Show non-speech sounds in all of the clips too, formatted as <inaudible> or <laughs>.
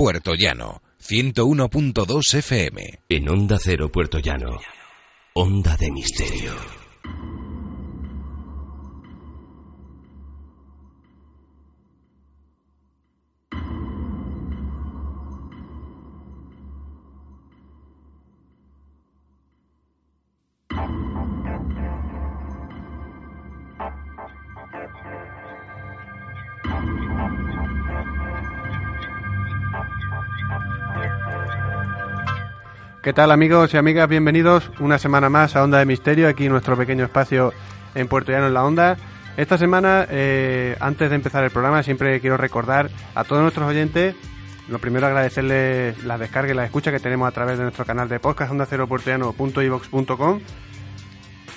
Puerto Llano, 101.2 FM. En Onda Cero, Puerto Llano. Onda de Misterio. ¿Qué tal amigos y amigas? Bienvenidos una semana más a Onda de Misterio, aquí en nuestro pequeño espacio en Puerto Llano en la Onda. Esta semana, eh, antes de empezar el programa, siempre quiero recordar a todos nuestros oyentes, lo primero agradecerles la descarga y la escucha que tenemos a través de nuestro canal de podcast onda cero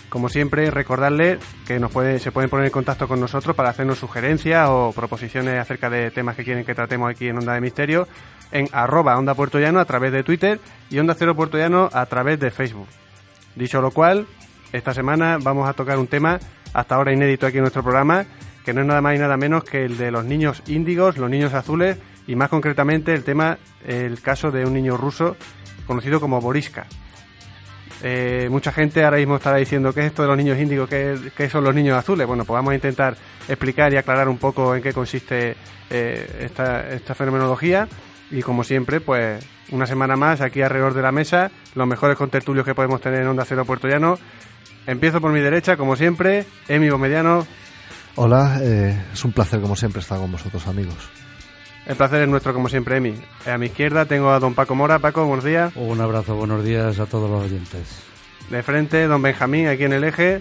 Como siempre, recordarles que nos se pueden poner en contacto con nosotros para hacernos sugerencias o proposiciones acerca de temas que quieren que tratemos aquí en Onda de Misterio en arroba Onda Puerto a través de Twitter y Onda Cero Puerto Llano a través de Facebook. Dicho lo cual, esta semana vamos a tocar un tema hasta ahora inédito aquí en nuestro programa, que no es nada más y nada menos que el de los niños índigos, los niños azules y más concretamente el tema, el caso de un niño ruso conocido como Boriska. Eh, mucha gente ahora mismo estará diciendo qué es esto de los niños índigos, qué, son los niños azules. Bueno, pues vamos a intentar explicar y aclarar un poco en qué consiste eh, esta fenomenología y como siempre, pues una semana más aquí alrededor de la mesa, los mejores contertulios que podemos tener en Onda Cero Puerto Llano. Empiezo por mi derecha, como siempre, Emi Mediano. Hola, eh, es un placer como siempre estar con vosotros amigos. El placer es nuestro como siempre, Emi. A mi izquierda tengo a don Paco Mora. Paco, buenos días. Un abrazo, buenos días a todos los oyentes. De frente, don Benjamín, aquí en el eje.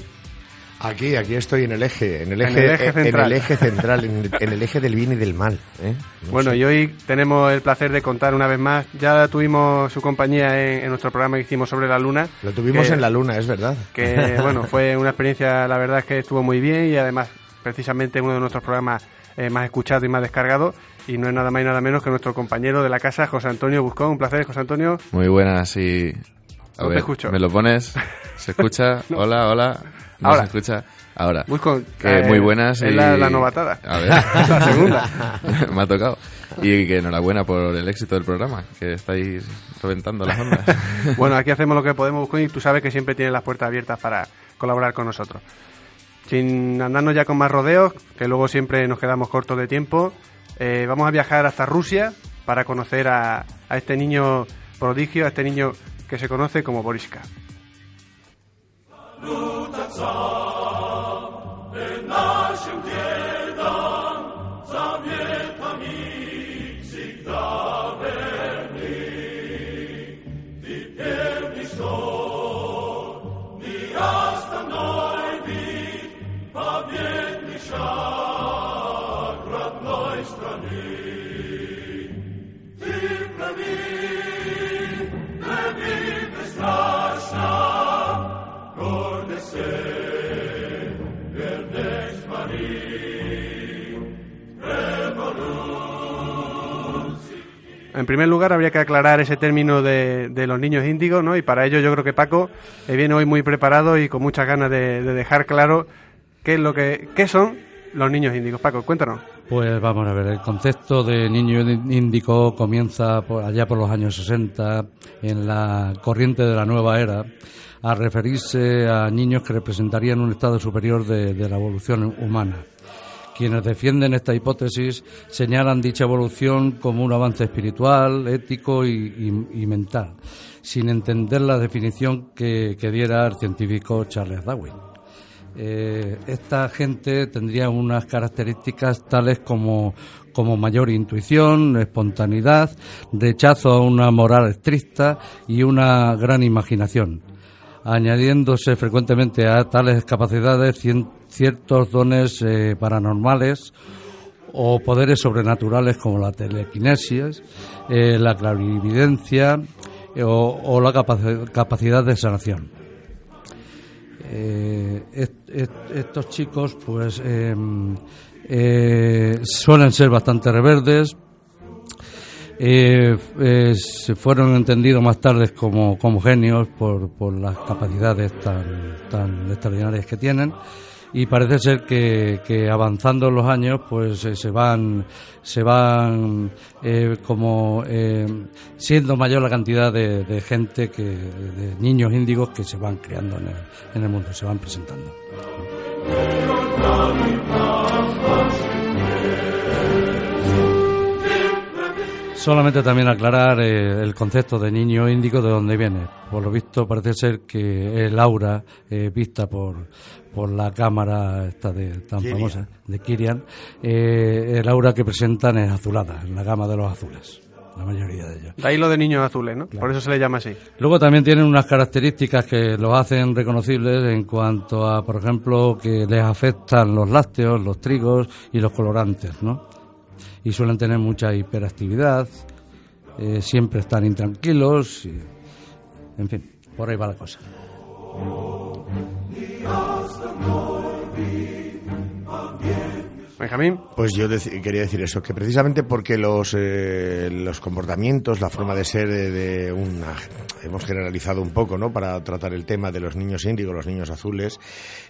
Aquí, aquí estoy en el eje, en el eje, central, en el eje, central en, el, eje del bien y del mal. ¿eh? bueno, y hoy tenemos el placer de contar una vez más. Ya tuvimos su compañía en, nuestro programa que hicimos sobre la luna. Lo tuvimos en la luna, es verdad. Que <laughs> bueno, fue una experiencia, la verdad es que estuvo muy bien y además, precisamente uno de nuestros programas eh, más escuchados y más descargados. Y no es nada más y nada menos que nuestro compañero de la casa, José Antonio Buscón. Un placer, José Antonio. Muy buenas y. no te escucho. ¿Me lo pones? <laughs> ¿Se escucha? Hola, hola. Ahora. escucha? Ahora. Busco, eh, muy buenas. Es la, novatada. A ver. la <laughs> segunda. <laughs> Me ha tocado. Y que enhorabuena por el éxito del programa, que estáis reventando las ondas. <laughs> bueno, aquí hacemos lo que podemos, y tú sabes que siempre tienes las puertas abiertas para colaborar con nosotros. Sin andarnos ya con más rodeos, que luego siempre nos quedamos cortos de tiempo, eh, vamos a viajar hasta Rusia para conocer a, a este niño prodigio, a este niño que se conoce como Boriska. Song. En primer lugar, habría que aclarar ese término de, los niños índigos, ¿no? Y para ello yo creo que Paco eh, viene hoy muy preparado y con muchas ganas de, dejar claro qué es lo que qué son los niños índigos. Paco, cuéntanos. Pues vamos a ver, el concepto de niño índico comienza por allá por los años 60 en la corriente de la nueva era a referirse a niños que representarían un estado superior de la evolución humana. Quienes defienden esta hipótesis señalan dicha evolución como un avance espiritual, ético y, mental, sin entender la definición que, diera el científico Charles Darwin. Eh, esta gente tendría unas características tales como, como mayor intuición, espontaneidad, rechazo a una moral estricta y una gran imaginación añadiéndose frecuentemente a tales capacidades ciertos dones eh, paranormales o poderes sobrenaturales como la telequinesis, eh, la clarividencia o, la capacidad de sanación. estos chicos pues suelen ser bastante reverdes, eh, eh, se fueron entendidos más tarde como, como genios por, por las capacidades tan, tan extraordinarias que tienen y parece ser que, que avanzando los años pues eh, se van se van eh, como eh, siendo mayor la cantidad de, gente que de niños índigos que se van creando en el, en el mundo se van presentando Solamente también aclarar eh, el concepto de niño índico de dónde viene. Por lo visto parece ser que el aura eh, vista por, por la cámara esta de, tan famosa de Kirian, eh, el aura que presentan es azulada, en la gama de los azules la mayoría de ellos. De ahí lo de niños azules, ¿no? Por eso se le llama así. Luego también tienen unas características que los hacen reconocibles en cuanto a, por ejemplo, que les afectan los lácteos, los trigos y los colorantes, ¿no? Y suelen tener mucha hiperactividad, eh, siempre están intranquilos, y, en fin, por ahí va la cosa. Benjamín. Pues yo quería decir eso, que precisamente porque los, eh, los comportamientos, la forma de ser de, una... Hemos generalizado un poco, ¿no?, para tratar el tema de los niños índigos, los niños azules,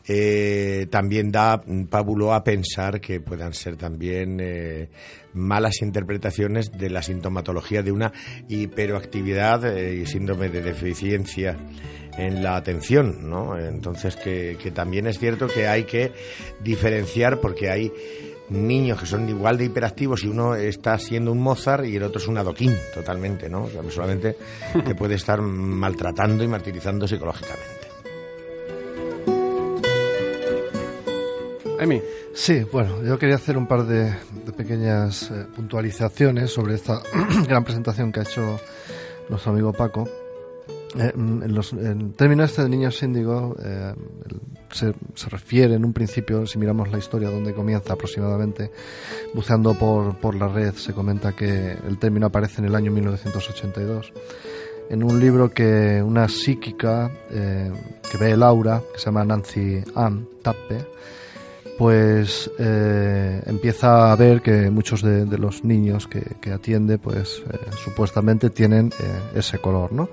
eh, también da pábulo a pensar que puedan ser también eh, malas interpretaciones de la sintomatología de una hiperoactividad y síndrome de deficiencia en la atención, ¿no? Entonces que, que también es cierto que hay que diferenciar porque hay niños que son igual de hiperactivos y uno está siendo un Mozart y el otro es un adoquín totalmente, ¿no? O sea, solamente te puede estar maltratando y martirizando psicológicamente. Amy. Sí, bueno, yo quería hacer un par de, pequeñas eh, puntualizaciones sobre esta <clears throat> gran presentación que ha hecho nuestro amigo Paco eh, en, los, el término este de niños índigo eh, se, refiere en un principio, si miramos la historia donde comienza aproximadamente, buceando por, por la red, se comenta que el término aparece en el año 1982 en un libro que una psíquica eh, que ve el aura, que se llama Nancy Ann Tappe, pues empieza a ver que muchos de, los niños que atiende, pues supuestamente tienen ese color, ¿no?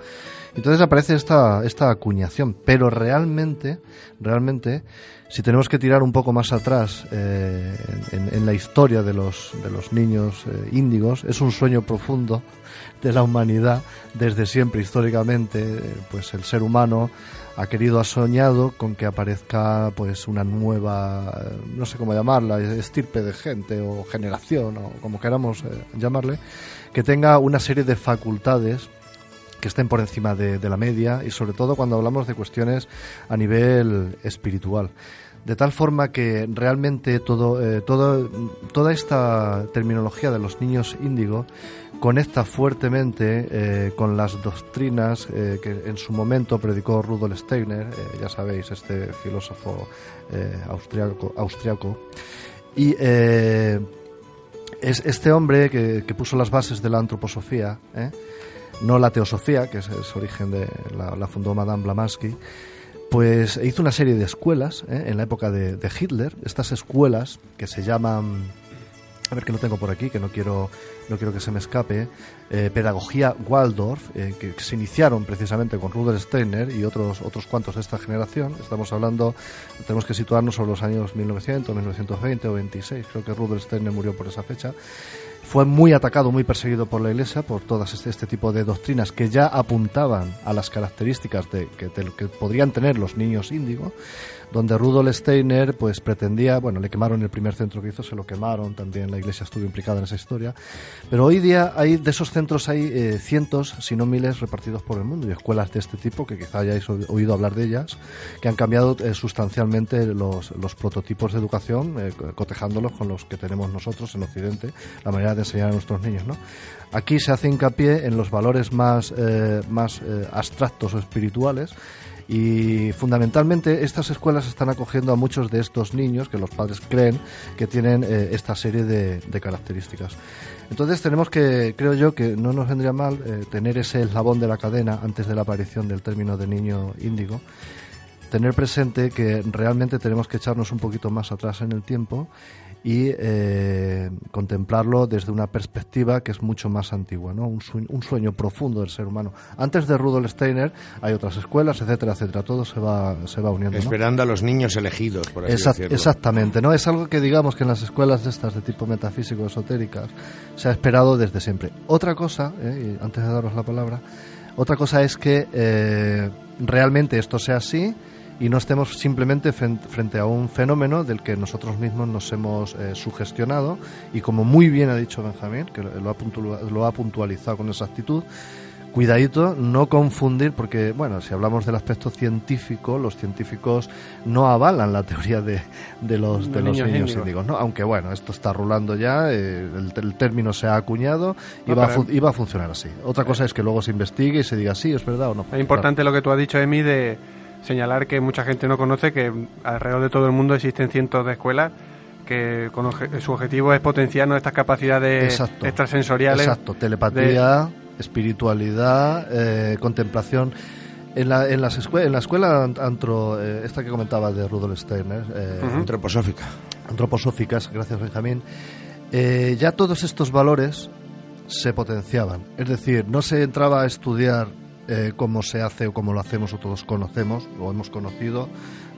Entonces aparece esta, esta acuñación, pero realmente, realmente, si tenemos que tirar un poco más atrás eh, en, la historia de los, de los niños eh, índigos, es un sueño profundo de la humanidad desde siempre, históricamente, pues el ser humano ha querido, ha soñado con que aparezca pues una nueva, no sé cómo llamarla, estirpe de gente o generación o como queramos eh, llamarle, que tenga una serie de facultades que estén por encima de, la media y sobre todo cuando hablamos de cuestiones a nivel espiritual. De tal forma que realmente todo, eh, todo, toda esta terminología de los niños índigo conecta fuertemente eh, con las doctrinas eh, que en su momento predicó Rudolf Steiner, ya sabéis, este filósofo austriaco, austriaco. Y es este hombre que, que, puso las bases de la antroposofía, no la teosofía, que es, el origen de la, fundó Madame Blavatsky, pues hizo una serie de escuelas ¿eh? en la época de, Hitler, estas escuelas que se llaman, a ver que lo tengo por aquí, que no quiero, no quiero que se me escape, eh, Pedagogía Waldorf, eh, que, se iniciaron precisamente con Rudolf Steiner y otros, otros cuantos de esta generación. Estamos hablando, tenemos que situarnos sobre los años 1900, 1920 o 26, creo que Rudolf Steiner murió por esa fecha fue muy atacado, muy perseguido por la Iglesia por todas este, este, tipo de doctrinas que ya apuntaban a las características de, que, que podrían tener los niños índigo donde Rudolf Steiner pues pretendía, bueno, le quemaron el primer centro que hizo, se lo quemaron, también la iglesia estuvo implicada en esa historia, pero hoy día hay de esos centros hay eh, cientos, si no miles, repartidos por el mundo y escuelas de este tipo, que quizá hayáis oído hablar de ellas, que han cambiado eh, sustancialmente los, los, prototipos de educación, eh, cotejándolos con los que tenemos nosotros en Occidente, la manera de enseñar a nuestros niños, ¿no? Aquí se hace hincapié en los valores más, más abstractos o espirituales, Y fundamentalmente estas escuelas están acogiendo a muchos de estos niños que los padres creen que tienen eh, esta serie de, características. Entonces tenemos que, creo yo, que no nos vendría mal eh, tener ese eslabón de la cadena antes de la aparición del término de niño índigo tener presente que realmente tenemos que echarnos un poquito más atrás en el tiempo y eh, contemplarlo desde una perspectiva que es mucho más antigua, ¿no? Un sueño, un sueño, profundo del ser humano. Antes de Rudolf Steiner hay otras escuelas, etcétera, etcétera. Todo se va, se va uniendo. Esperando a los niños elegidos, por así decirlo. Exactamente, ¿no? Es algo que digamos que en las escuelas de estas de tipo metafísico, esotéricas, se ha esperado desde siempre. Otra cosa, eh, antes de daros la palabra, otra cosa es que eh, realmente esto sea así y no estemos simplemente frente a un fenómeno del que nosotros mismos nos hemos eh, sugestionado y como muy bien ha dicho Benjamín, que lo ha, lo ha puntualizado con esa actitud, cuidadito, no confundir, porque, bueno, si hablamos del aspecto científico, los científicos no avalan la teoría de, de los, de, los niños, índigos, ¿no? Aunque, bueno, esto está rulando ya, eh, el, término se ha acuñado y, va a a funcionar así. Otra cosa es que luego se investigue y se diga sí, es verdad o no. Es importante lo que tú has dicho, Emi, de señalar que mucha gente no conoce que alrededor de todo el mundo existen cientos de escuelas que con su objetivo es potenciar nuestras capacidades extrasensoriales. Exacto, telepatía, espiritualidad, eh, contemplación. En la, en, las en la escuela antro, eh, esta que comentaba de Rudolf Steiner, eh, antroposófica. Antroposóficas, gracias Benjamín. Eh, ya todos estos valores se potenciaban. Es decir, no se entraba a estudiar eh, cómo se hace o cómo lo hacemos o todos conocemos o hemos conocido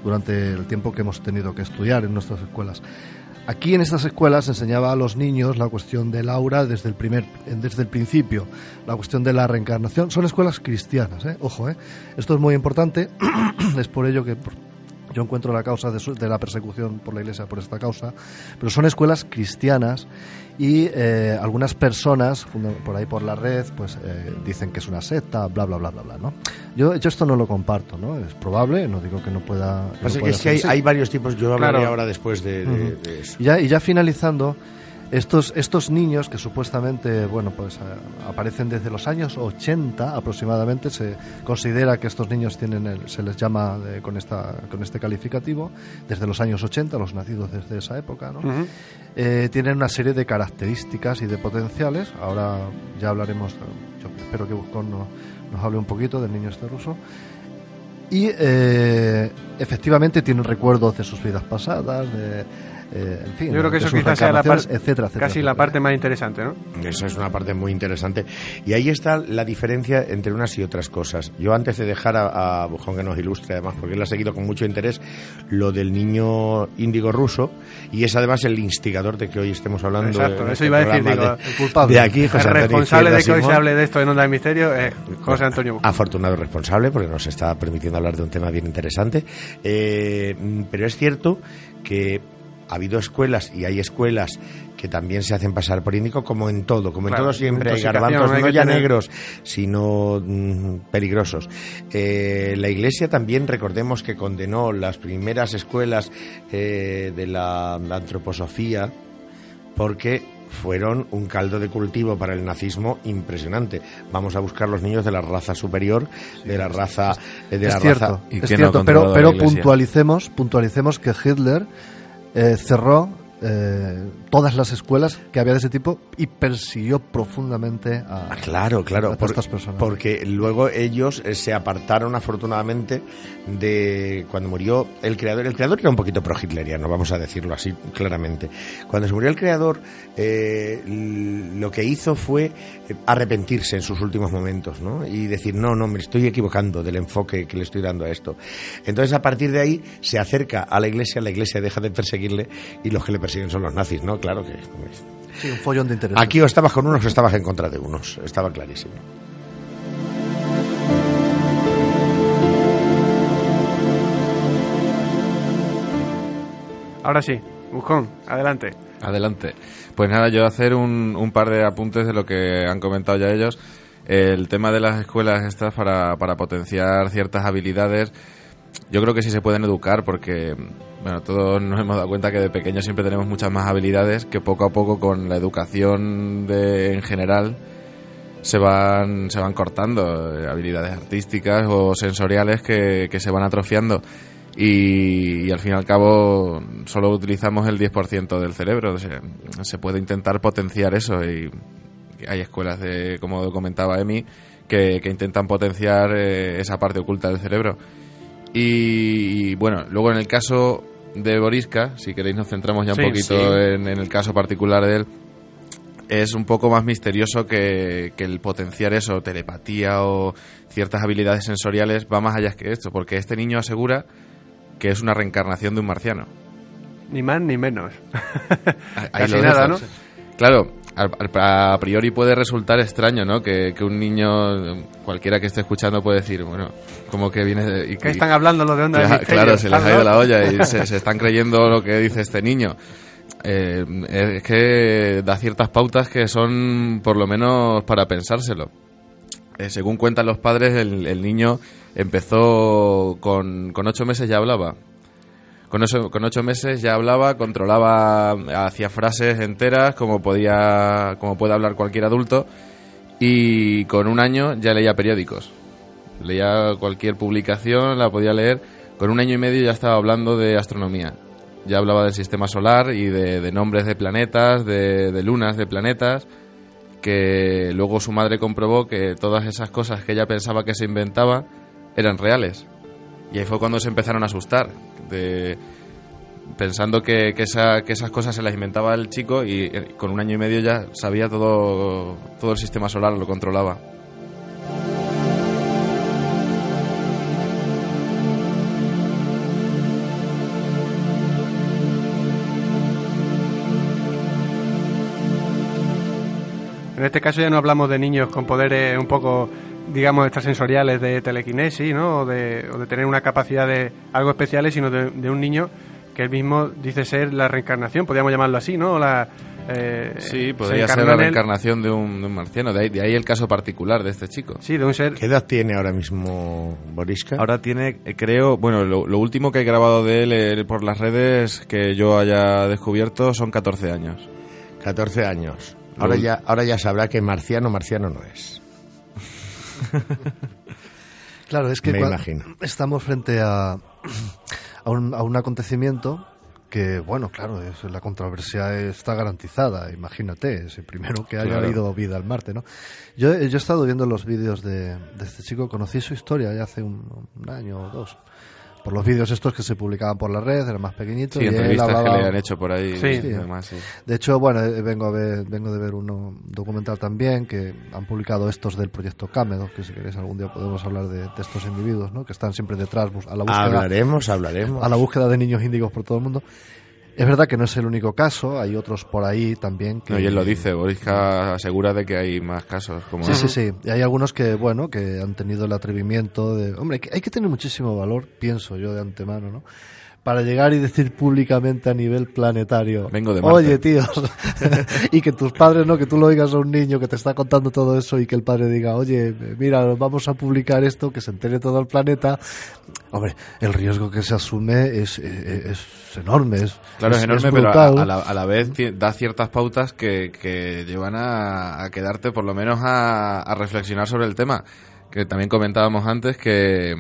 durante el tiempo que hemos tenido que estudiar en nuestras escuelas. Aquí en estas escuelas se enseñaba a los niños la cuestión del aura desde el primer, desde el principio, la cuestión de la reencarnación. Son escuelas cristianas, ¿eh? ojo, ¿eh? esto es muy importante. <clears throat> es por ello que yo encuentro la causa de, la persecución por la Iglesia por esta causa, pero son escuelas cristianas y eh, algunas personas por ahí por la red pues eh, dicen que es una secta, bla bla bla bla bla, ¿no? Yo, yo esto no lo comparto, ¿no? Es probable, no digo que no pueda. que es que hay, varios tipos. Yo hablaré ahora después de, eso. ya, y ya finalizando. Estos, estos niños que supuestamente bueno, pues, eh, aparecen desde los años 80 aproximadamente, se considera que estos niños tienen se les llama con, esta, con este calificativo, desde los años 80, los nacidos desde esa época, ¿no? Eh, tienen una serie de características y de potenciales. Ahora ya hablaremos, yo espero que Buscón nos, nos hable un poquito del niño este ruso y eh, efectivamente tienen recuerdos de sus vidas pasadas, de, eh, en fin, Yo creo que eso quizás sea la parte, etcétera, casi la parte más interesante, ¿no? Esa es una parte muy interesante. Y ahí está la diferencia entre unas y otras cosas. Yo antes de dejar a, Bujón que nos ilustre, además, porque él ha seguido con mucho interés lo del niño índigo ruso, y es además el instigador de que hoy estemos hablando. Exacto, eso este iba a decir, digo, el culpable. De aquí, José el responsable de que hoy se hable de esto en Onda de Misterio es José Antonio Bujón. Afortunado responsable, porque nos está permitiendo hablar de un tema bien interesante. Eh, pero es cierto que ha habido escuelas y hay escuelas que también se hacen pasar por índico, como en todo, como en todo siempre hay garbanzos no ya negros, sino mm, peligrosos. Eh, la Iglesia también, recordemos que condenó las primeras escuelas eh, de la, antroposofía porque fueron un caldo de cultivo para el nazismo impresionante. Vamos a buscar los niños de la raza superior, de la raza de la es cierto, es cierto, pero pero puntualicemos, puntualicemos que Hitler eh, cerró eh, todas las escuelas que había de ese tipo y persiguió profundamente a, ah, claro, claro, estas personas. Porque luego ellos eh, se apartaron afortunadamente de cuando murió el creador. El creador era un poquito pro-hitleriano, vamos a decirlo así claramente. Cuando se murió el creador, eh, lo que hizo fue arrepentirse en sus últimos momentos ¿no? y decir, no, no, me estoy equivocando del enfoque que le estoy dando a esto. Entonces, a partir de ahí, se acerca a la iglesia, la iglesia deja de perseguirle y los que le persiguen siguen son los nazis, ¿no? Claro que... Sí, un follón de interés. Aquí o estabas con unos o estabas en contra de unos, estaba clarísimo. Ahora sí, Buscón, adelante. Adelante. Pues nada, yo hacer un, un, par de apuntes de lo que han comentado ya ellos. El tema de las escuelas estas para, para potenciar ciertas habilidades yo creo que sí se pueden educar porque, bueno, todos nos hemos dado cuenta que de pequeños siempre tenemos muchas más habilidades que poco a poco con la educación de, en general se van, se van cortando, eh, habilidades artísticas o sensoriales que, que se van atrofiando. Y, al fin y al cabo solo utilizamos el 10% del cerebro. Se puede intentar potenciar eso y hay escuelas de, como comentaba Emi, que, que intentan potenciar eh, esa parte oculta del cerebro. Y, y, bueno, luego en el caso de Boriska, si queréis nos centramos ya un Sí, poquito sí. En, en el caso particular de él, es un poco más misterioso que, que el potenciar eso, telepatía o ciertas habilidades sensoriales, va más allá que esto, porque este niño asegura que es una reencarnación de un marciano. Ni más ni menos. Ahí <laughs> Casi nada. ¿no? Claro, a priori puede resultar extraño, ¿no? Que, que un niño, cualquiera que esté escuchando puede decir, bueno, como que viene de... y- ¿Qué están hablando los de Onda? Claro, se les ha ¿Están ido la olla y se, se están creyendo lo que dice este niño. Eh, es que da ciertas pautas que son por lo menos para pensárselo. Eh, según cuentan los padres, el, el niño empezó con, con ocho meses ya hablaba. Con ocho, con ocho meses ya hablaba, controlaba, hacía frases enteras como podía, como puede hablar cualquier adulto, y con un año ya leía periódicos. Leía cualquier publicación, la podía leer. Con un año y medio ya estaba hablando de astronomía. Ya hablaba del sistema solar y de, de nombres de planetas, de, de lunas de planetas, que luego su madre comprobó que todas esas cosas que ella pensaba que se inventaba eran reales. Y ahí fue cuando se empezaron a asustar, pensando que, que, esa- que esas cosas se las inventaba el chico y eh, con un año y medio ya sabía todo, todo el sistema solar, lo controlaba. En este caso ya no hablamos de niños con poderes un poco, digamos, extrasensoriales de telequinesis, ¿no? O de, o de tener una capacidad de algo especiales, sino de, de un niño que él mismo dice ser la reencarnación, podríamos llamarlo así, ¿no? La, eh, Sí, se podría ser la en él. reencarnación de un, de un marciano. De ahí, de ahí el caso particular de este chico. Sí, de un ser. ¿Qué edad tiene ahora mismo Boriska? Ahora tiene, creo, bueno, lo, lo último que he grabado de él eh, por las redes que yo haya descubierto son 14 años. 14 años. Ahora ya, ahora ya sabrá que marciano, marciano no es. <laughs> Claro, es que Me imagino. estamos frente a, a, un, a un acontecimiento que, bueno, claro, es, la controversia está garantizada, imagínate, es el primero que haya Claro. habido vida al Marte, ¿no? Yo, yo he estado viendo los vídeos de, de este chico, conocí su historia ya hace un, un año o dos, por los vídeos estos que se publicaban por la red, era más pequeñito. Sí, y él entrevistas que le han hecho por ahí. Sí. y demás, sí. de hecho, bueno, eh, vengo a ver, vengo de ver uno documental también que han publicado estos del proyecto Cámedo, que si queréis algún día podemos hablar de, de estos individuos, ¿no? Que están siempre detrás bus- a la búsqueda Hablaremos, hablaremos. a la búsqueda de niños índigos por todo el mundo. Es verdad que no es el único caso, hay otros por ahí también que No, y él lo dice, Boriska asegura de que hay más casos. Como Sí, sí, sí. Y hay algunos que, bueno, que han tenido el atrevimiento de... Hombre, hay que- hay que tener muchísimo valor, pienso yo de antemano, ¿no? Para llegar y decir públicamente a nivel planetario, Vengo de Marte. oye, tíos, <laughs> y que tus padres, ¿no? Que tú lo oigas a un niño que te está contando todo eso y que el padre diga, oye, mira, vamos a publicar esto, que se entere todo el planeta. Hombre, el riesgo que se asume es, es, es enorme. Es, Claro, es, enorme, pero a, la, a la vez da ciertas pautas que, que llevan a, a quedarte, por lo menos, a, a reflexionar sobre el tema. Que también comentábamos antes que,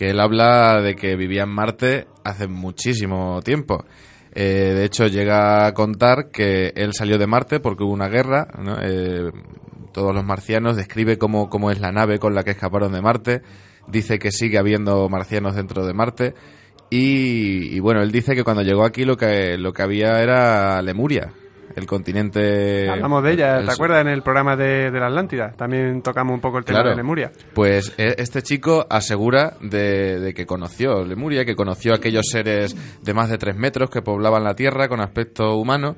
que él habla de que vivía en Marte hace muchísimo tiempo. Eh, de hecho, llega a contar que él salió de Marte porque hubo una guerra. Eh, todos los marcianos describe cómo, cómo es la nave con la que escaparon de Marte. Dice que sigue habiendo marcianos dentro de Marte. Y, y bueno, él dice que cuando llegó aquí lo que, lo que había era Lemuria, el continente... Hablamos de ella, el- ¿te acuerdas? En el programa de, de la Atlántida. También tocamos un poco el tema Claro. de Lemuria. Pues e- este chico asegura de, de que conoció Lemuria, que conoció aquellos seres de más de tres metros que poblaban la Tierra con aspecto humano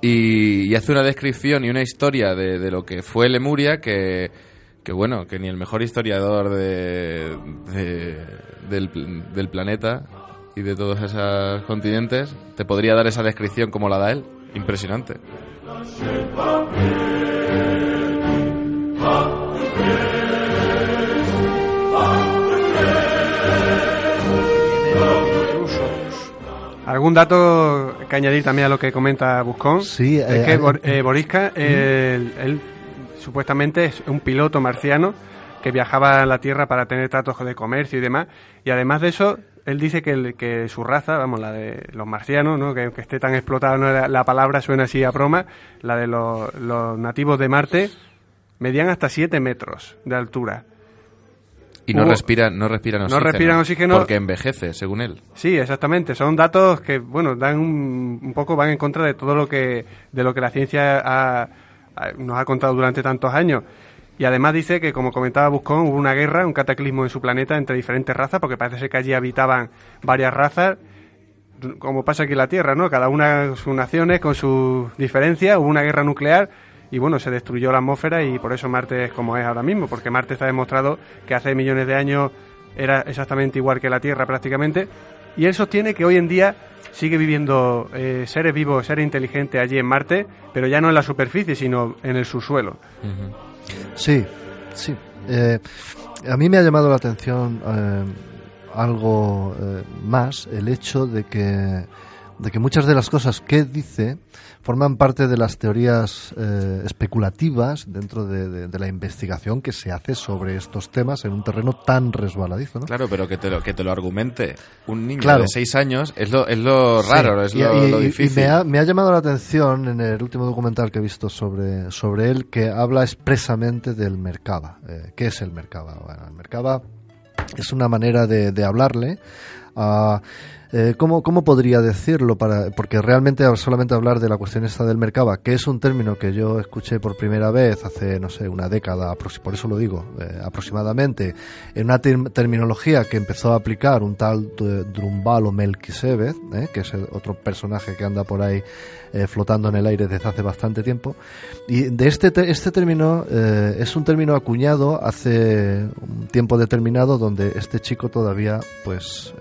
y, y hace una descripción y una historia de, de lo que fue Lemuria que, que bueno, que ni el mejor historiador de, de- del, del planeta y de todos esos continentes te podría dar esa descripción como la da él. Impresionante. ¿Algún dato que añadir también a lo que comenta Buscón? Sí, es eh, que Bor- eh, Borisca, él, él supuestamente es un piloto marciano que viajaba a la Tierra para tener tratos de comercio y demás. Y además de eso, él dice que, el- que su raza, vamos, la de los marcianos, ¿no? que, que esté tan explotada, no la, la palabra suena así a broma, la de los, los nativos de Marte, medían hasta 7 metros de altura. Y no respiran, no respiran No oxígeno. respiran oxígeno. Porque envejece, según él. Sí, exactamente. Son datos que, bueno, dan un, un poco, van en contra de todo lo que, de lo que la ciencia ha- ha- nos ha contado durante tantos años. Y además dice que, como comentaba Buscón, hubo una guerra, un cataclismo en su planeta entre diferentes razas, porque parece ser que allí habitaban varias razas, como pasa aquí en la Tierra, ¿no? Cada una con sus naciones, con sus diferencias, hubo una guerra nuclear y bueno, se destruyó la atmósfera y por eso Marte es como es ahora mismo, porque Marte está demostrado que hace millones de años era exactamente igual que la Tierra prácticamente, y él sostiene que hoy en día sigue viviendo eh, seres vivos, seres inteligentes allí en Marte, pero ya no en la superficie, sino en el subsuelo. Sí, sí. Eh, a mí me ha llamado la atención eh, algo eh, más el hecho de que, de que muchas de las cosas que dice forman parte de las teorías eh, especulativas dentro de, de- de la investigación que se hace sobre estos temas en un terreno tan resbaladizo. ¿no? Claro, pero que te lo, que te lo argumente un niño Claro. de seis años es lo, es lo raro, es lo, y, lo y- y difícil. me, ha, me ha llamado la atención en el último documental que he visto sobre, sobre él que habla expresamente del Merkaba. Eh, ¿Qué es el Merkaba? Bueno, el Merkaba es una manera de, de hablarle a... eh, ¿cómo, ¿Cómo podría decirlo? Para, porque realmente solamente hablar de la cuestión esta del Merkaba, que es un término que yo escuché por primera vez hace, no sé, una década, por eso lo digo, eh, aproximadamente, en una term- terminología que empezó a aplicar un tal Drumbalo Melquisedec, eh, que es otro personaje que anda por ahí eh, flotando en el aire desde hace bastante tiempo. Y de este, te- este término eh, es un término acuñado hace un tiempo determinado donde este chico todavía pues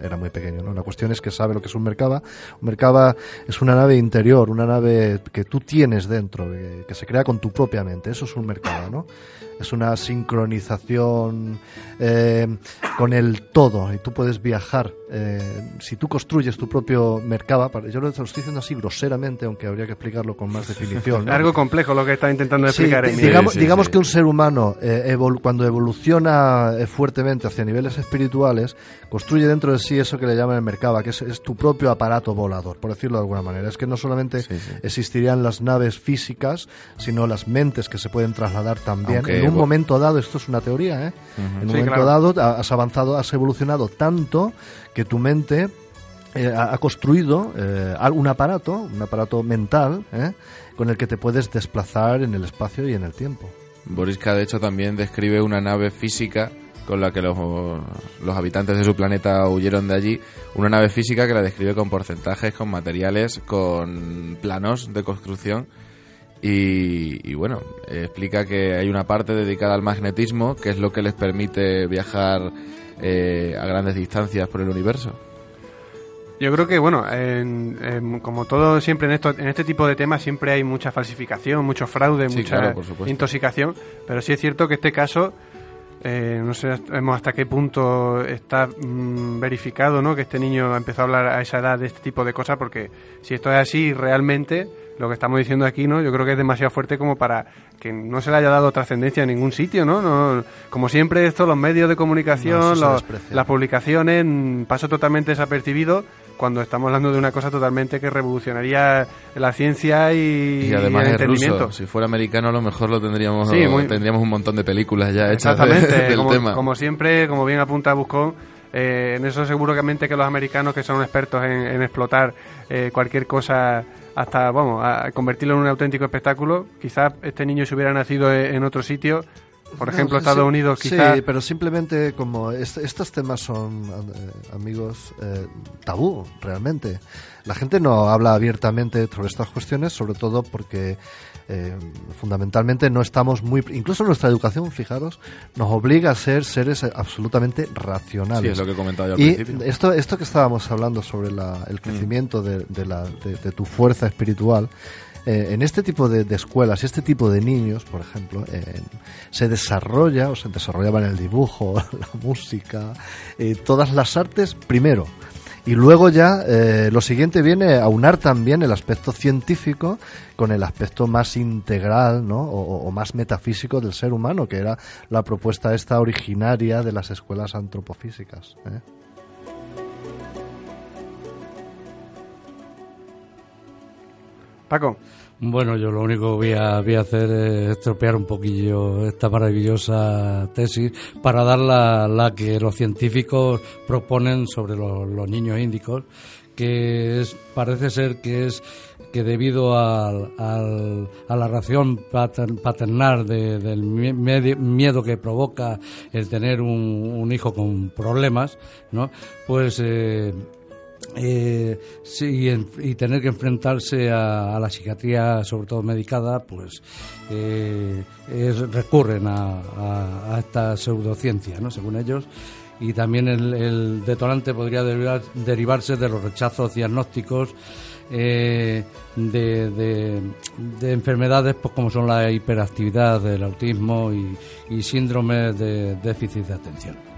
era muy pequeño. ¿no? La cuestión es que sabe lo que es un Merkaba. Un Merkaba es una nave interior, una nave que tú tienes dentro, que, que se crea con tu propia mente. Eso es un Merkaba, ¿no? Es una sincronización eh, con el todo y tú puedes viajar. Eh, si tú construyes tu propio para- yo lo estoy diciendo así groseramente, aunque habría que explicarlo con más definición. <laughs> algo complejo lo que está intentando Sí, explicar Emi. digamos, Sí, sí, digamos sí. que un ser humano, eh, evol- cuando evoluciona eh, fuertemente hacia niveles espirituales, construye dentro de sí eso que le llaman el Merkaba, que es, es tu propio aparato volador, por decirlo de alguna manera. Es que no solamente Sí, sí. existirían las naves físicas, sino las mentes que se pueden trasladar también. Aunque en un momento dado, esto es una teoría, ¿eh? En un Sí, momento claro. dado ha- has avanzado, has evolucionado tanto que tu mente eh, ha construido eh, un aparato, un aparato mental, ¿eh? con el que te puedes desplazar en el espacio y en el tiempo. Boriska, de hecho, también describe una nave física con la que los, los habitantes de su planeta huyeron de allí. Una nave física que la describe con porcentajes, con materiales, con planos de construcción. Y, bueno, explica que hay una parte dedicada al magnetismo, que es lo que les permite viajar eh, a grandes distancias por el universo. Yo creo que, bueno, en- en- como todo siempre en, esto, en este tipo de temas siempre hay mucha falsificación, mucho fraude, Sí, mucha claro, intoxicación, pero sí es cierto que este caso, eh, no sabemos hasta qué punto está mm, verificado, ¿no? Que este niño empezó a hablar a esa edad de este tipo de cosas, porque si esto es así realmente, lo que estamos diciendo aquí, ¿no? Yo creo que es demasiado fuerte como para que no se le haya dado trascendencia en ningún sitio, ¿no? no como siempre, esto, los medios de comunicación, los- las publicaciones, mm, paso totalmente desapercibido cuando estamos hablando de una cosa totalmente que revolucionaría la ciencia y, Y además el entendimiento. ruso. Si fuera americano, a lo mejor lo tendríamos, Sí, muy- tendríamos un montón de películas ya hechas de- Exactamente, <laughs> del como, tema. como siempre, como bien apunta Buscón, eh, en eso seguramente que los americanos que son expertos en, en explotar eh, cualquier cosa hasta, vamos, a convertirlo en un auténtico espectáculo, quizás este niño se hubiera nacido en, en otro sitio, por ejemplo, No, Estados sí, Unidos, Sí, quizás... pero simplemente como est- estos temas son, eh, amigos, eh, tabú, realmente. La gente no habla abiertamente sobre estas cuestiones, sobre todo porque eh, fundamentalmente no estamos muy... Incluso nuestra educación, fijaros, nos obliga a ser seres absolutamente racionales. Sí, es lo que he comentado yo al Y principio. esto, esto que estábamos hablando sobre la- el crecimiento de, de la- de- de tu fuerza espiritual, eh, en este tipo de, de escuelas este tipo de niños, por ejemplo, eh, se desarrolla o se desarrollaban el dibujo, <laughs> la música, eh, todas las artes primero. Y luego ya eh, lo siguiente viene a unar también el aspecto científico con el aspecto más integral ¿no? o, o más metafísico del ser humano, que era la propuesta esta originaria de las escuelas antropofísicas. ¿eh? Paco. Bueno, yo lo único que voy a, voy a hacer es estropear un poquillo esta maravillosa tesis para dar la, que los científicos proponen sobre los, niños índicos, que es, parece ser que es que debido al, a la pater- paternal de- del miedo que provoca el tener un, un hijo con problemas, ¿no? Pues eh, eh, y, en- y tener que enfrentarse a, la psiquiatría, sobre todo medicada, pues eh, recurren a, esta pseudociencia, ¿no? según ellos. Y también el, detonante podría derivar- derivarse de los rechazos diagnósticos eh, de, de- de enfermedades pues como son la hiperactividad, el autismo y, y síndromes de déficit de atención.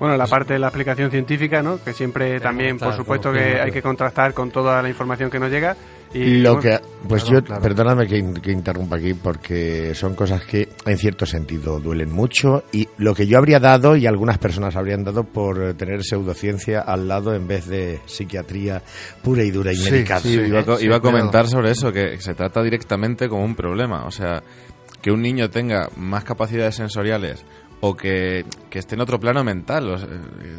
Bueno, la parte de la explicación científica, ¿no? Que siempre también, por supuesto, que hay que contrastar con toda la información que nos llega. Y lo bueno, que pues claro, yo claro. perdóname que, in- que interrumpa aquí porque son cosas que en cierto sentido duelen mucho y lo que yo habría dado y algunas personas habrían dado por tener pseudociencia al lado en vez de psiquiatría pura y dura y Sí, medicada sí, iba, a iba a comentar sobre eso, que se trata directamente como un problema. O sea, que un niño tenga más capacidades sensoriales o que, que esté en otro plano mental, o sea,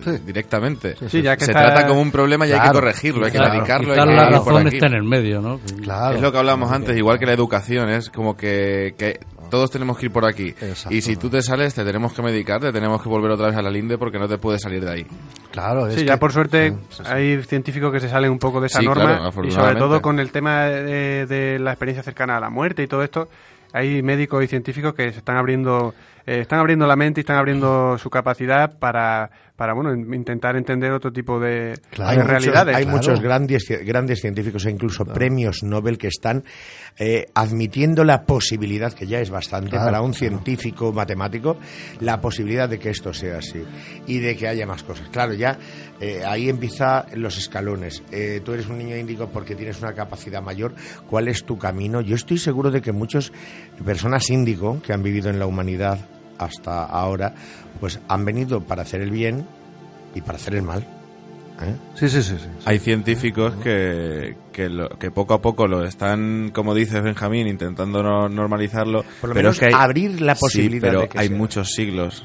Sí. directamente. Sí, ya que se está- trata como un problema y hay que corregirlo, hay que claro. medicarlo, hay que la por razón aquí. está en el medio, ¿no? Claro. Es lo que hablábamos antes, igual que la educación, es como que, que todos tenemos que ir por aquí. Exacto. Y si tú te sales, te tenemos que medicar, te tenemos que volver otra vez a la linde porque no te puedes salir de ahí. Claro, es Sí, ya por suerte sí, sí, sí. hay científicos que se salen un poco de esa Sí, norma claro, y sobre todo con el tema de, de la experiencia cercana a la muerte y todo esto, hay médicos y científicos que se están abriendo eh, están abriendo la mente y están abriendo su capacidad para, para bueno, in- intentar entender otro tipo de, Claro. hay de muchos, realidades. hay claro. muchos grandes, grandes científicos e incluso premios Nobel que están eh, admitiendo la posibilidad, que ya es bastante para un científico matemático, la posibilidad de que esto sea así y de que haya más cosas. Claro, ya eh, ahí empieza los escalones. Eh, tú eres un niño índico porque tienes una capacidad mayor. ¿Cuál es tu camino? Yo estoy seguro de que muchas personas índico que han vivido en la humanidad hasta ahora, pues han venido para hacer el bien y para hacer el mal. ¿eh? Sí, sí, sí. sí. Hay científicos que, que, lo- que poco a poco lo están, como dice Benjamín, intentando no- normalizarlo. Por lo pero menos es que hay, abrir la Sí, posibilidad pero de que hay sea. muchos siglos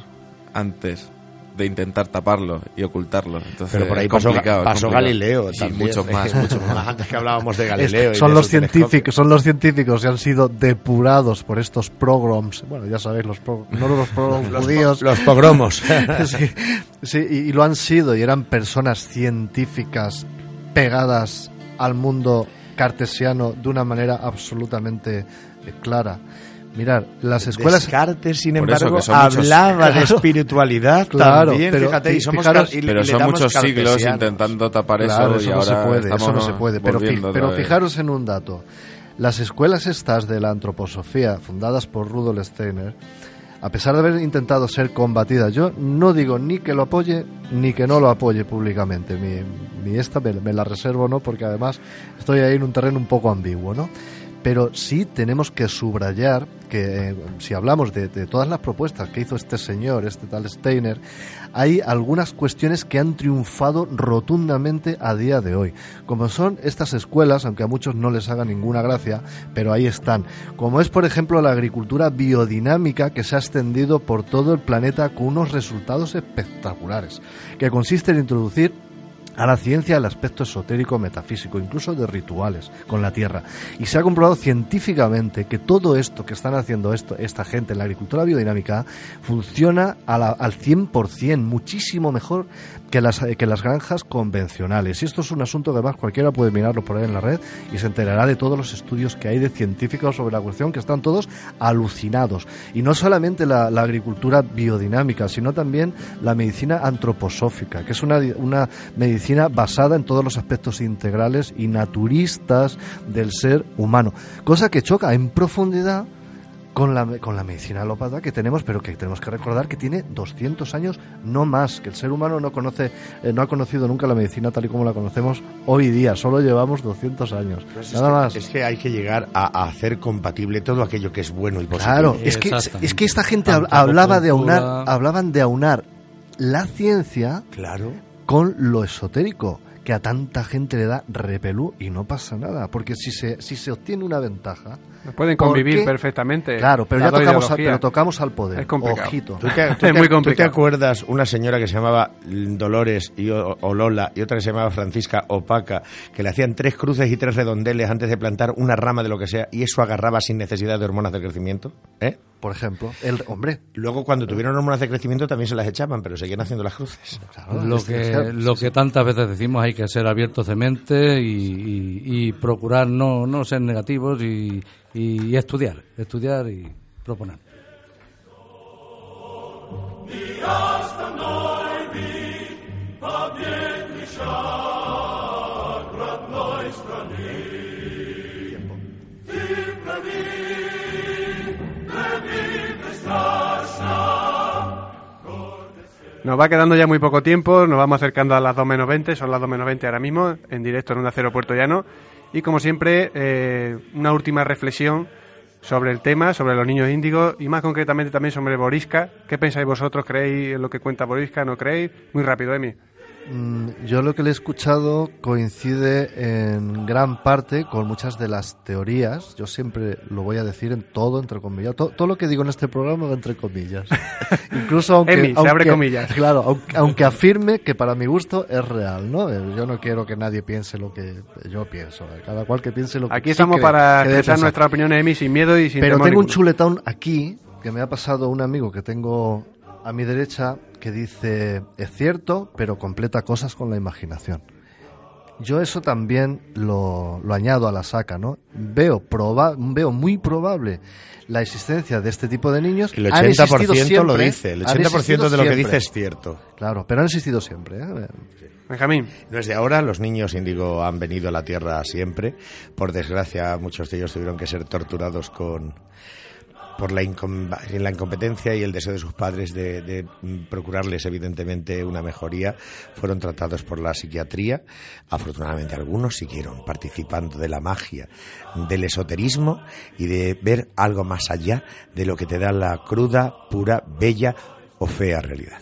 antes de intentar taparlo y ocultarlo. Entonces, Pero por ahí es pasó, complicado, es pasó. Galileo. Sí, también. muchos <laughs> más, muchos más. Antes que hablábamos de Es- Galileo. y son de los científicos, son los científicos que han sido depurados por estos pogroms. Bueno, ya sabéis los pro- no los pogroms <laughs> judíos. Los pogromos. <laughs> sí, sí, y, y lo han sido y eran personas científicas pegadas al mundo cartesiano de una manera absolutamente eh, clara. Mirar, las escuelas Descartes, sin eso, embargo, muchos- hablaba de espiritualidad Claro, también. pero fíjate, y somos fijaros- y Pero son muchos siglos intentando tapar Claro, eso y eso no ahora se puede, eso no se puede. Pero, fi- fijaros en un dato. Las escuelas estas de la antroposofía, fundadas por Rudolf Steiner, a pesar de haber intentado ser combatidas, yo no digo ni que lo apoye ni que no lo apoye públicamente. Mi, mi esta me, me la reservo, ¿no? Porque además estoy ahí en un terreno un poco ambiguo, ¿no? Pero sí tenemos que subrayar que si hablamos de, de todas las propuestas que hizo este señor, este tal Steiner, hay algunas cuestiones que han triunfado rotundamente a día de hoy. Como son estas escuelas, aunque a muchos no les haga ninguna gracia, pero ahí están. Como es, por ejemplo, la agricultura biodinámica que se ha extendido por todo el planeta con unos resultados espectaculares, que consiste en introducir a la ciencia el aspecto esotérico, metafísico, incluso de rituales con la tierra. Y se ha comprobado científicamente que todo esto que están haciendo esto, esta gente en la agricultura biodinámica funciona a la- al 100%, muchísimo mejor que las, que las granjas convencionales. Y esto es un asunto que además cualquiera puede mirarlo por ahí en la red y se enterará de todos los estudios que hay de científicos sobre la cuestión que están todos alucinados. Y no solamente la, la agricultura biodinámica, sino también la medicina antroposófica, que es una, una medicina basada en todos los aspectos integrales y naturistas del ser humano. Cosa que choca en profundidad con la, con la medicina alópata que tenemos, pero que tenemos que recordar que tiene 200 años, no más, que el ser humano no conoce, eh, no ha conocido nunca la medicina tal y como la conocemos hoy día, solo llevamos 200 años, Pues nada es que, más. Es que hay que llegar a, a hacer compatible todo aquello que es bueno y positivo. Claro, es que, es que esta gente hablaba de aunar, hablaban de aunar la ciencia Claro. con lo esotérico, que a tanta gente le da repelú y no pasa nada, porque si se, si se obtiene una ventaja, Pueden ¿Por convivir qué? perfectamente. claro, pero ya tocamos, al, pero tocamos al poder. Es complicado. Ojito. ¿Tú te, <laughs> tú Es te- muy tú te complicado. acuerdas una señora que se llamaba Dolores y, o, o Lola y otra que se llamaba Francisca Opaca, que le hacían tres cruces y tres redondeles antes de plantar una rama de lo que sea y eso agarraba sin necesidad de hormonas de crecimiento? ¿Eh? Por ejemplo, el hombre. Luego cuando tuvieron hormonas de crecimiento también se las echaban, pero seguían haciendo las cruces. claro, Lo que, lo que tantas veces decimos hay que ser abiertos de mente y, y- y procurar no, no ser negativos y, y estudiar, estudiar y proponer. Nos va quedando ya muy poco tiempo, nos vamos acercando a las 2 menos 20, son las 2 menos 20 ahora mismo, en directo en Onda Cero Puerto Llano. Y como siempre, eh, una última reflexión sobre el tema, sobre los niños índigos y más concretamente también sobre Borisca. ¿Qué pensáis vosotros? ¿Creéis en lo que cuenta Borisca? ¿No creéis? Muy rápido, Emi. Mm, Yo lo que le he escuchado coincide en gran parte con muchas de las teorías. Yo siempre lo voy a decir en todo, entre comillas. To- Todo, lo que digo en este programa entre comillas. <laughs> Incluso aunque, Emi, se aunque- abre comillas. Claro, aunque, <laughs> aunque afirme que para mi gusto es real, ¿no? Eh, Yo no quiero que nadie piense lo que yo pienso. eh, Cada cual que piense lo que Aquí sí estamos cree para expresar pensar. nuestras opiniones, Emi, sin miedo y sin Pero tengo un ninguno. chuletón aquí que me ha pasado un amigo que tengo a mi derecha que dice, es cierto, pero completa cosas con la imaginación. Yo eso también lo, lo añado a la saca, ¿no? Veo, proba, veo muy probable la existencia de este tipo de niños. El Han existido 80% lo siempre, dice, el han 80% existido de lo que dice es cierto. Claro, pero han existido siempre. ¿eh? Benjamín. No es de ahora, los niños índigo han venido a la Tierra siempre. Por desgracia, muchos de ellos tuvieron que ser torturados con por la, la incompetencia y el deseo de sus padres de, de, procurarles, evidentemente, una mejoría. Fueron tratados por la psiquiatría. Afortunadamente, algunos siguieron participando de la magia, del esoterismo y de ver algo más allá de lo que te da la cruda, pura, bella o fea realidad.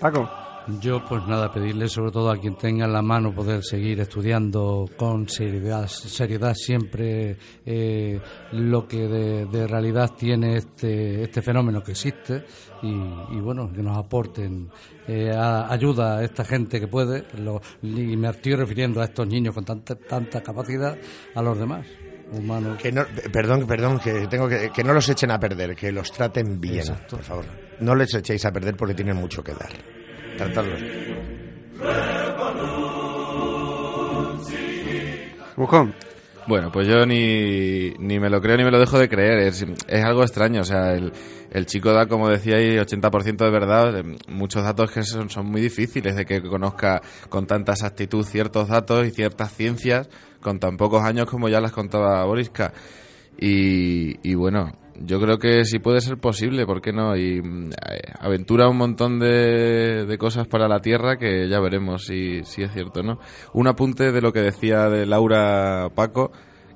Paco. Yo, pues nada, pedirle sobre todo a quien tenga en la mano poder seguir estudiando con seriedad, seriedad siempre eh, lo que de, de realidad tiene este, este fenómeno que existe y, y bueno, que nos aporten eh, a- ayuda a esta gente que puede, lo- y me estoy refiriendo a estos niños con tanta, tanta capacidad, a los demás humanos. Que no, perdón, perdón, que tengo que, que no los echen a perder, que los traten bien, Exacto. por favor. No les echéis a perder porque tienen mucho que dar. Bujón. Bueno, pues yo ni, ni me lo creo ni me lo dejo de creer. Es, es algo extraño. O sea, el, el chico da, como decíais, 80% de verdad. eh, Muchos datos que son, son muy difíciles de que conozca con tanta exactitud ciertos datos y ciertas ciencias con tan pocos años como ya las contaba Boriska. Y, y bueno, yo creo que sí puede ser posible, ¿por qué no? Y mm, eh, aventura un montón de, de cosas para la Tierra que ya veremos si, si es cierto, ¿no? Un apunte de lo que decía de Laura Paco,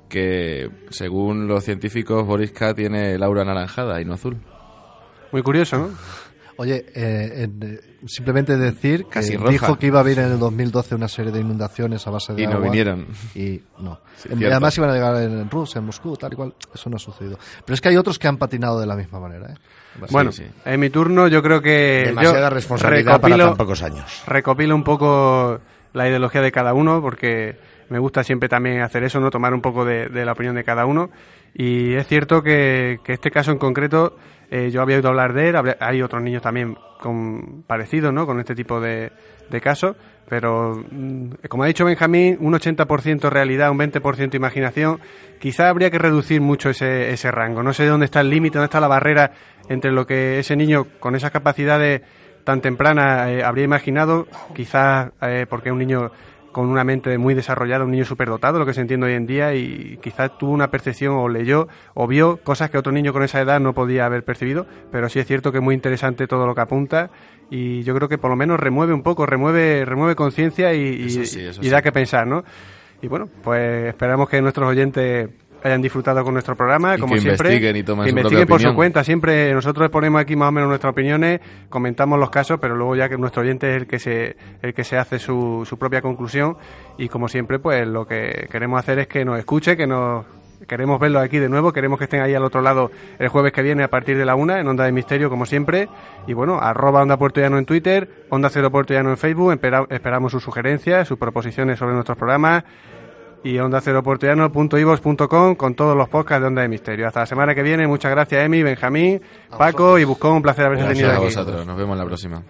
que según los científicos Boriska tiene el aura anaranjada y no azul. Muy curioso, ¿no? Oye, eh, en, eh, simplemente decir que Casi roja. dijo que iba a haber en el 2012 una serie de inundaciones a base de Y no agua. vinieron. Y no. Sí, En- además iban a llegar en Rusia, en Moscú, tal y cual. Eso no ha sucedido. Pero es que hay otros que han patinado de la misma manera. ¿eh? Bueno, sí. en mi turno yo creo que... Demasiada yo responsabilidad para tan pocos años. recopilo un poco la ideología de cada uno porque me gusta siempre también hacer eso, no tomar un poco de, de la opinión de cada uno. Y es cierto que, que este caso en concreto, eh, yo había oído hablar de él, hay otros niños también con, parecidos, ¿no? Con este tipo de, de casos, pero mm, como ha dicho Benjamín, un 80% realidad, un 20% imaginación, quizá habría que reducir mucho ese, ese rango. No sé dónde está el límite, dónde está la barrera entre lo que ese niño con esas capacidades tan temprana eh, habría imaginado, quizás eh, porque es un niño con una mente muy desarrollada, un niño superdotado, lo que se entiende hoy en día, y quizás tuvo una percepción o leyó o vio cosas que otro niño con esa edad no podía haber percibido, pero sí es cierto que es muy interesante todo lo que apunta y yo creo que por lo menos remueve un poco, remueve, remueve conciencia y, y da que pensar, ¿no? Y bueno, pues esperamos que nuestros oyentes hayan disfrutado con nuestro programa, como que siempre. Investiguen y tomen que investiguen por su cuenta. Siempre nosotros ponemos aquí más o menos nuestras opiniones, comentamos los casos, pero luego ya que nuestro oyente es el que se, el que se hace su, su propia conclusión. Y como siempre, pues lo que queremos hacer es que nos escuche, que nos queremos verlo aquí de nuevo, queremos que estén ahí al otro lado el jueves que viene a partir de la una en Onda de Misterio, como siempre. Y bueno, arroba Onda Puerto Llano en Twitter, Onda Cero Puerto Llano en Facebook, esperamos sus sugerencias, sus proposiciones sobre nuestros programas y onda cero con todos los podcasts de Onda de Misterio. Hasta la semana que viene. Muchas gracias, Emi, Benjamín, Paco y Buscón. Un placer haberte tenido aquí. A vosotros. Nos vemos la próxima.